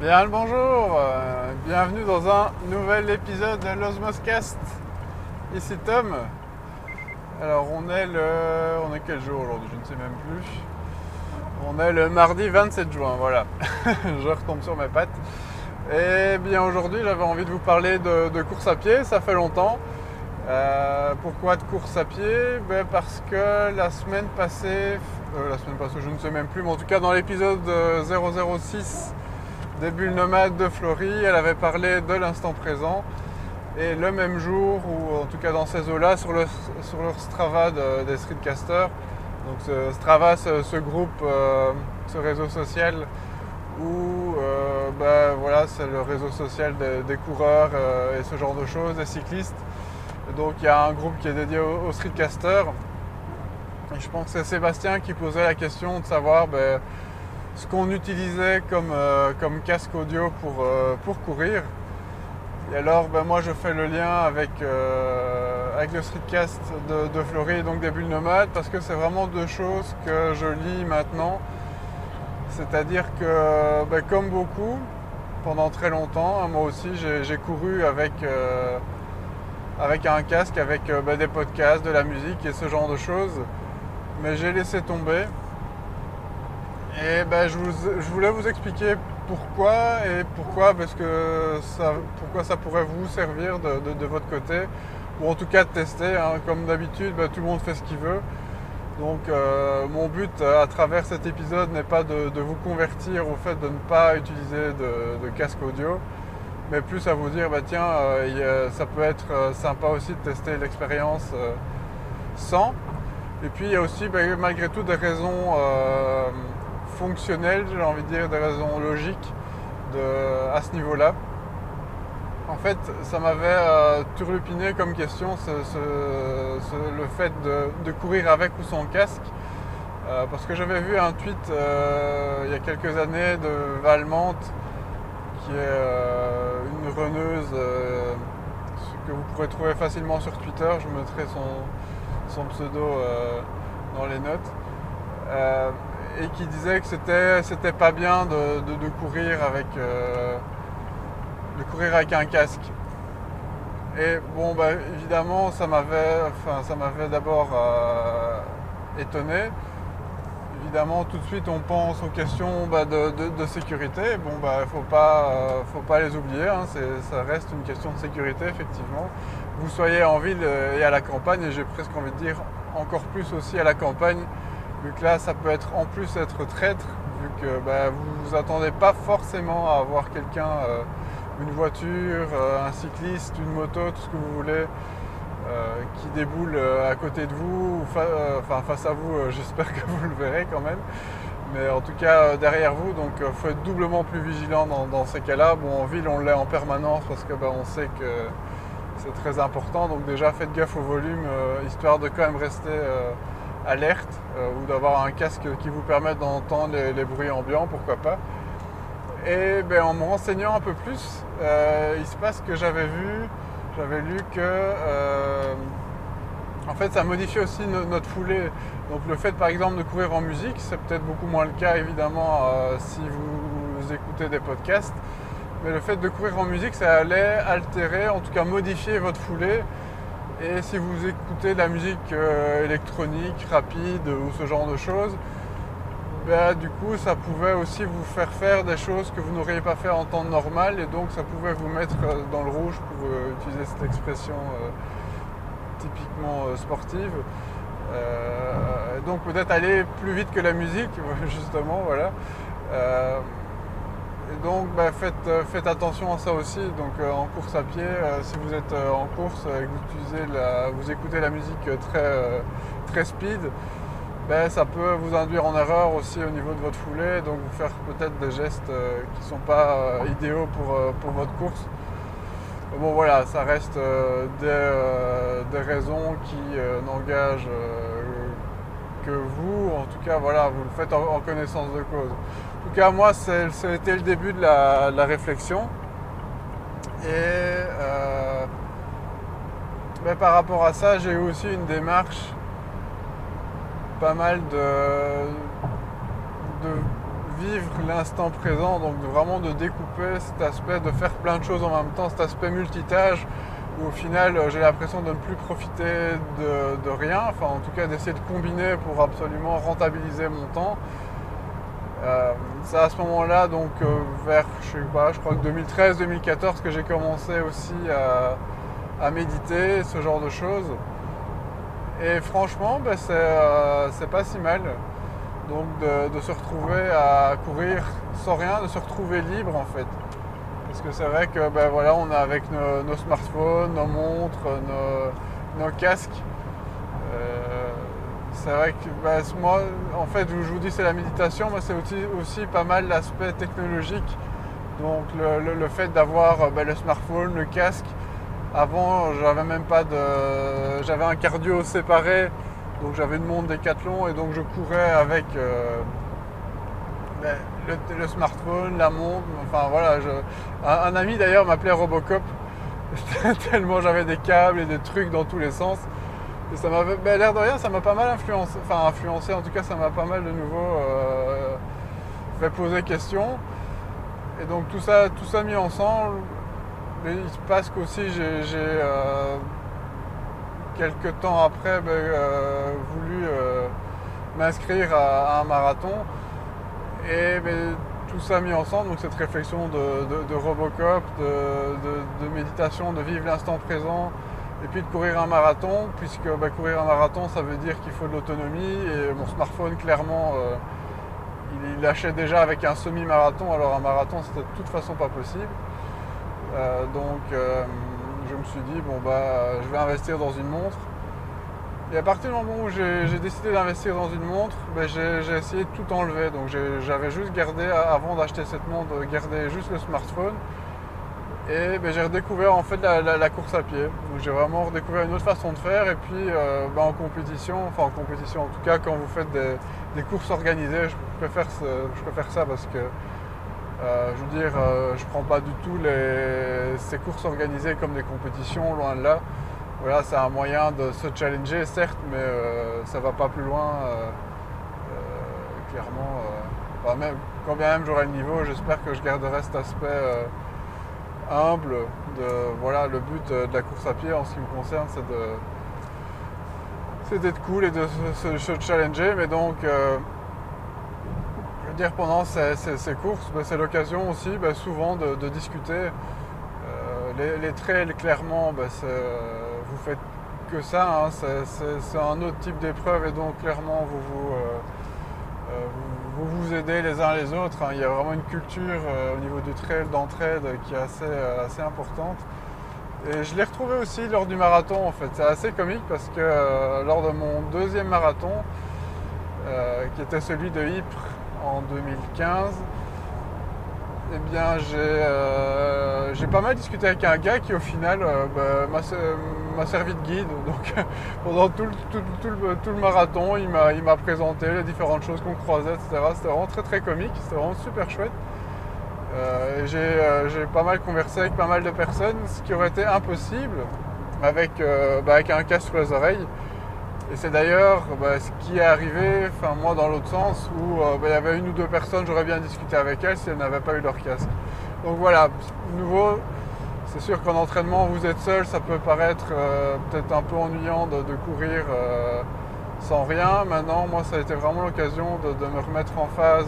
Bien le bonjour, euh, bienvenue dans un nouvel épisode de l'Osmoscast. Ici Tom. Alors on est le. On est quel jour aujourd'hui? Je ne sais même plus. On est le mardi 27 juin, voilà. Je retombe sur mes pattes. Et bien aujourd'hui j'avais envie de vous parler de, course à pied, ça fait longtemps. Euh, pourquoi de course à pied? Ben Parce que la semaine passée, euh, la semaine passée je ne sais même plus, mais en tout cas dans l'épisode 006 des bulles nomades de Flory. Elle avait parlé de l'instant présent. Et le même jour, ou en tout cas dans ces eaux-là, sur, le, sur Strava des streetcasters, donc ce Strava, ce, groupe, euh, ce réseau social où euh, ben voilà, c'est le réseau social des, coureurs euh, et ce genre de choses, des cyclistes. donc il y a un groupe qui est dédié aux, streetcasters. Et je pense que c'est Sébastien qui posait la question de savoir ben, ce qu'on utilisait comme, euh, casque audio pour, euh, pour, courir. Et alors, ben, moi, je fais le lien avec, euh, le streetcast de, de Flory, donc des bulles nomades, parce que c'est vraiment deux choses que je lis maintenant. C'est-à-dire que, ben, comme beaucoup, pendant très longtemps, hein, moi aussi, j'ai couru avec, avec un casque, avec ben, des podcasts, de la musique et ce genre de choses. Mais j'ai laissé tomber et ben, je, voulais vous expliquer pourquoi et pourquoi parce que ça, pourquoi ça pourrait vous servir de, votre côté ou en tout cas de tester. Hein. Comme d'habitude, ben, tout le monde fait ce qu'il veut. Donc euh, mon but euh, à travers cet épisode n'est pas de, vous convertir au fait de ne pas utiliser de, casque audio, mais plus à vous dire bah tiens euh, ça peut être sympa aussi de tester l'expérience sans. Et puis il y a aussi ben, malgré tout des raisons fonctionnelles, j'ai envie de dire, des raisons logiques à ce niveau-là. En fait, ça m'avait euh, turlupiné comme question le fait de, courir avec ou sans casque. Euh, parce que j'avais vu un tweet euh, il y a quelques années de Valmante, qui est une reneuse que vous pourrez trouver facilement sur Twitter. Je mettrai son, pseudo dans les notes et qui disait que c'était c'était pas bien de, courir avec euh, de courir avec un casque. Et bon bah évidemment ça m'avait enfin ça m'avait d'abord euh, étonné. Évidemment tout de suite on pense aux questions bah, de, sécurité. Bon bah faut pas euh, faut pas les oublier, hein. ça reste une question de sécurité effectivement. Vous soyez en ville et à la campagne et j'ai presque envie de dire encore plus aussi à la campagne Que là, ça peut être en plus être traître, vu que bah, vous vous attendez pas forcément à avoir quelqu'un, euh, une voiture, euh, un cycliste, une moto, tout ce que vous voulez, euh, qui déboule à côté de vous, enfin face à vous, j'espère que vous le verrez quand même. Mais en tout cas derrière vous, donc faut être doublement plus vigilant dans, ces cas-là. Bon, en ville, on l'est en permanence parce que bah, on sait que c'est très important. Donc déjà, faites gaffe au volume, histoire de quand même rester alerte euh, ou d'avoir un casque qui vous permette d'entendre les, bruits ambiants, pourquoi pas. Et ben, en me renseignant un peu plus, euh, il se passe que j'avais vu, j'avais lu que euh, en fait ça modifie aussi notre foulée. Donc le fait par exemple de courir en musique, c'est peut-être beaucoup moins le cas évidemment si vous écoutez des podcasts. Mais le fait de courir en musique, ça allait altérer, en tout cas modifier votre foulée et si vous écoutez de la musique euh, électronique, rapide ou ce genre de choses, ben, du coup ça pouvait aussi vous faire faire des choses que vous n'auriez pas fait en temps normal et donc ça pouvait vous mettre euh, dans le rouge pour euh, utiliser cette expression typiquement sportive. donc peut-être aller plus vite que la musique, justement, voilà. Donc bah, euh, faites, attention à ça aussi. Donc euh, en course à pied, euh, si vous êtes en course et que vous, écoutez la musique très, très speed, bah, ça peut vous induire en erreur aussi au niveau de votre foulée, donc vous faire peut-être des gestes qui ne sont pas idéaux pour, votre course. Bon voilà, ça reste des, raisons qui n'engagent que vous. En tout cas, voilà, vous le faites en connaissance de cause. En tout cas, moi, c'était le début de la, réflexion. Et euh, ben, par rapport à ça, j'ai eu aussi une démarche pas mal de, vivre l'instant présent, donc vraiment de découper cet aspect, de faire plein de choses en même temps, cet aspect multitâche où au final j'ai l'impression de ne plus profiter de, rien, enfin en tout cas d'essayer de combiner pour absolument rentabiliser mon temps. Euh, c'est à ce moment-là, donc euh, vers, je sais pas, je crois que 2013-2014 que j'ai commencé aussi à, méditer, ce genre de choses. Et franchement, ben, euh, c'est pas si mal. Donc de, se retrouver à courir sans rien, de se retrouver libre en fait. Parce que c'est vrai que ben, voilà, on a avec nos, smartphones, nos montres, nos, casques. C'est vrai que ben, moi, en fait, je vous dis c'est la méditation, mais c'est aussi, pas mal l'aspect technologique. Donc le, fait d'avoir ben, le smartphone, le casque. Avant, j'avais même pas de. J'avais un cardio séparé donc j'avais une montre Decathlon et donc je courais avec euh, ben, le, smartphone, la montre, enfin voilà. un, ami d'ailleurs m'appelait Robocop, tellement j'avais des câbles et des trucs dans tous les sens. Et ça m'avait, ben, l'air de rien, ça m'a pas mal influencé, enfin influencé en tout cas, ça m'a pas mal de nouveau euh, fait poser question. Et donc tout ça, tout mis ensemble, il se passe qu'aussi j'ai, euh, quelques temps après ben, euh, voulu m'inscrire à, un marathon. Et ben, tout ça mis ensemble, donc cette réflexion de, Robocop, de, méditation, de vivre l'instant présent, et puis de courir un marathon, puisque ben, courir un marathon, ça veut dire qu'il faut de l'autonomie, et mon smartphone, clairement, euh, il, lâchait déjà avec un semi-marathon, alors un marathon, c'était de toute façon pas possible. donc je me suis dit, bon bah je vais investir dans une montre. Et à partir du moment où j'ai décidé d'investir dans une montre, ben, j'ai essayé de tout enlever. Donc j'avais juste gardé, avant d'acheter cette montre, gardé juste le smartphone. Et ben, j'ai redécouvert en fait la, course à pied. Donc j'ai vraiment redécouvert une autre façon de faire. Et puis euh, ben, en compétition, enfin en compétition en tout cas, quand vous faites des, courses organisées, je préfère, je préfère ça parce que euh, je veux dire, euh, je prends pas du tout ces courses organisées comme des compétitions, loin de là. Voilà, c'est un moyen de se challenger, certes, mais ça va pas plus loin. clairement, même, quand bien même j'aurai le niveau, j'espère que je garderai cet aspect humble. De, voilà, le but de la course à pied, en ce qui me concerne, c'est de c'est d'être cool et de se, challenger, mais donc dire pendant ces, courses, ben, c'est l'occasion aussi ben, souvent de, discuter. Euh, les, trails, clairement, ben, vous faites que ça, hein. c'est un autre type d'épreuve et donc clairement vous vous, euh, euh, vous, vous, aidez les uns les autres. Hein. Il y a vraiment une culture au niveau du trail d'entraide qui est assez, assez importante. Et je l'ai retrouvé aussi lors du marathon en fait. C'est assez comique parce que lors de mon deuxième marathon, qui était celui de Ypres en 2015, eh bien euh, j'ai pas mal discuté avec un gars qui au final euh, bah, m'a servi de guide. Donc pendant tout le, marathon, il m'a présenté les différentes choses qu'on croisait, etc. C'était vraiment très très comique, c'était vraiment super chouette. Euh, j'ai pas mal conversé avec pas mal de personnes, ce qui aurait été impossible avec, bah, avec un casque sur les oreilles. Et c'est d'ailleurs bah, ce qui est arrivé, enfin moi dans l'autre sens, où euh, bah, il y avait une ou deux personnes, j'aurais bien discuté avec elles si elles n'avaient pas eu leur casque. Donc voilà, nouveau, c'est sûr qu'en entraînement vous êtes seul, ça peut paraître euh, peut-être un peu ennuyant de, courir euh, sans rien. Maintenant, moi ça a été vraiment l'occasion de, me remettre en phase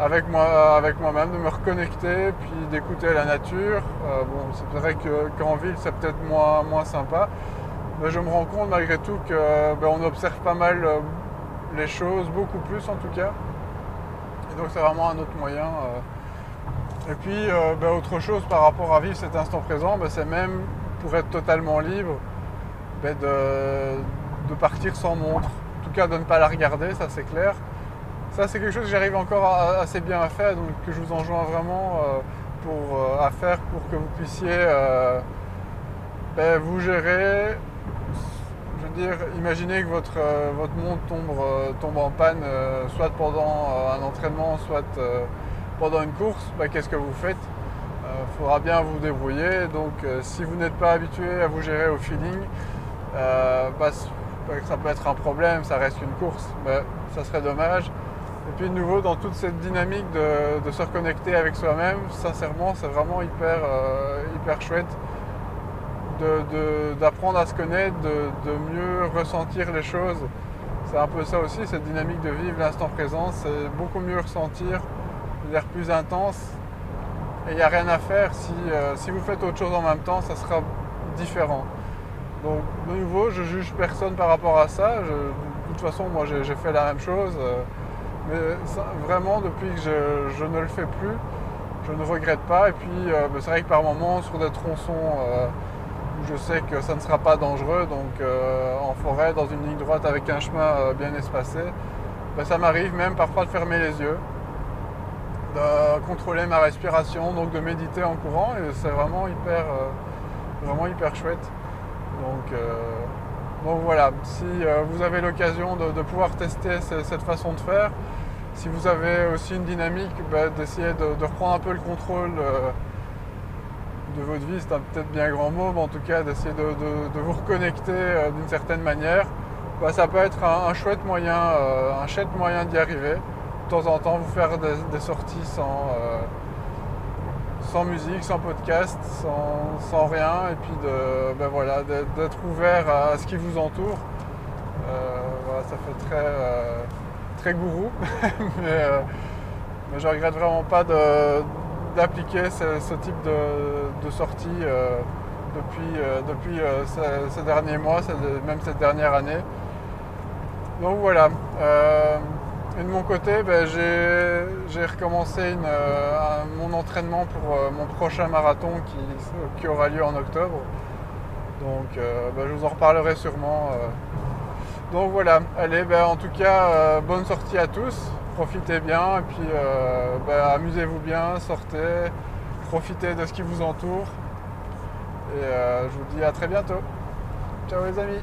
avec moi, avec moi-même, de me reconnecter, puis d'écouter la nature. bon, c'est vrai qu'en ville c'est peut-être moins, moins sympa je me rends compte malgré tout qu'on ben, observe pas mal euh, les choses, beaucoup plus en tout cas. Et donc c'est vraiment un autre moyen. Euh. Et puis euh, ben, autre chose par rapport à vivre cet instant présent, ben, c'est même pour être totalement libre de, partir sans montre. En tout cas de ne pas la regarder, ça c'est clair. Ça c'est quelque chose que j'arrive encore assez bien à faire, donc que je vous enjoins vraiment pour, à faire pour que vous puissiez vous gérer dire, imaginez que votre, euh, votre montre tombe, euh, tombe en panne, euh, soit pendant un entraînement, soit pendant une course, bah, qu'est-ce que vous faites Il faudra bien vous débrouiller. Donc si vous n'êtes pas habitué à vous gérer au feeling, bah, ça peut être un problème, ça reste une course, mais ça serait dommage. Et puis de nouveau, dans toute cette dynamique de, se reconnecter avec soi-même, sincèrement, c'est vraiment hyper, euh, hyper chouette d'apprendre à se connaître, de, mieux ressentir les choses. C'est un peu ça aussi, cette dynamique de vivre l'instant présent, c'est beaucoup mieux ressentir, plus intense. Et il n'y a rien à faire, si, euh, si vous faites autre chose en même temps, ça sera différent. Donc de nouveau, je juge personne par rapport à ça. de toute façon, moi j'ai fait la même chose. Euh, mais vraiment, depuis que je, ne le fais plus, je ne regrette pas. Et puis, euh, c'est vrai que par moments, sur des tronçons où je sais que ça ne sera pas dangereux, donc en forêt, dans une ligne droite avec un chemin bien espacé, ben, ça m'arrive même parfois de fermer les yeux, de contrôler ma respiration, donc de méditer en courant. Et c'est vraiment hyper, vraiment hyper chouette. Donc, donc voilà, si vous avez l'occasion de, pouvoir tester cette façon de faire, si vous avez aussi une dynamique, bah, d'essayer de, reprendre un peu le contrôle euh, de votre vie, c'est peut-être bien grand mot, mais en tout cas d'essayer de, vous reconnecter euh, d'une certaine manière, bah, ça peut être un, chouette moyen, euh, un chouette moyen d'y arriver. De temps en temps, vous faire des, sorties sans, sans musique, sans podcast, sans, rien, et puis de, bah, voilà, d'être ouvert à, ce qui vous entoure. ça fait très très gourou, euh, mais, je regrette vraiment pas d'appliquer ce, type de, sortie euh, depuis, euh, depuis ces, derniers mois, même cette dernière année. Donc voilà. Et de mon côté, ben, j'ai recommencé mon entraînement pour mon prochain marathon qui, aura lieu en octobre. Donc ben, je vous en reparlerai sûrement donc voilà, allez, ben, en tout cas, euh, bonne sortie à tous, profitez bien et puis euh, amusez-vous bien, sortez, profitez de ce qui vous entoure. Et euh, je vous dis à très bientôt. Ciao les amis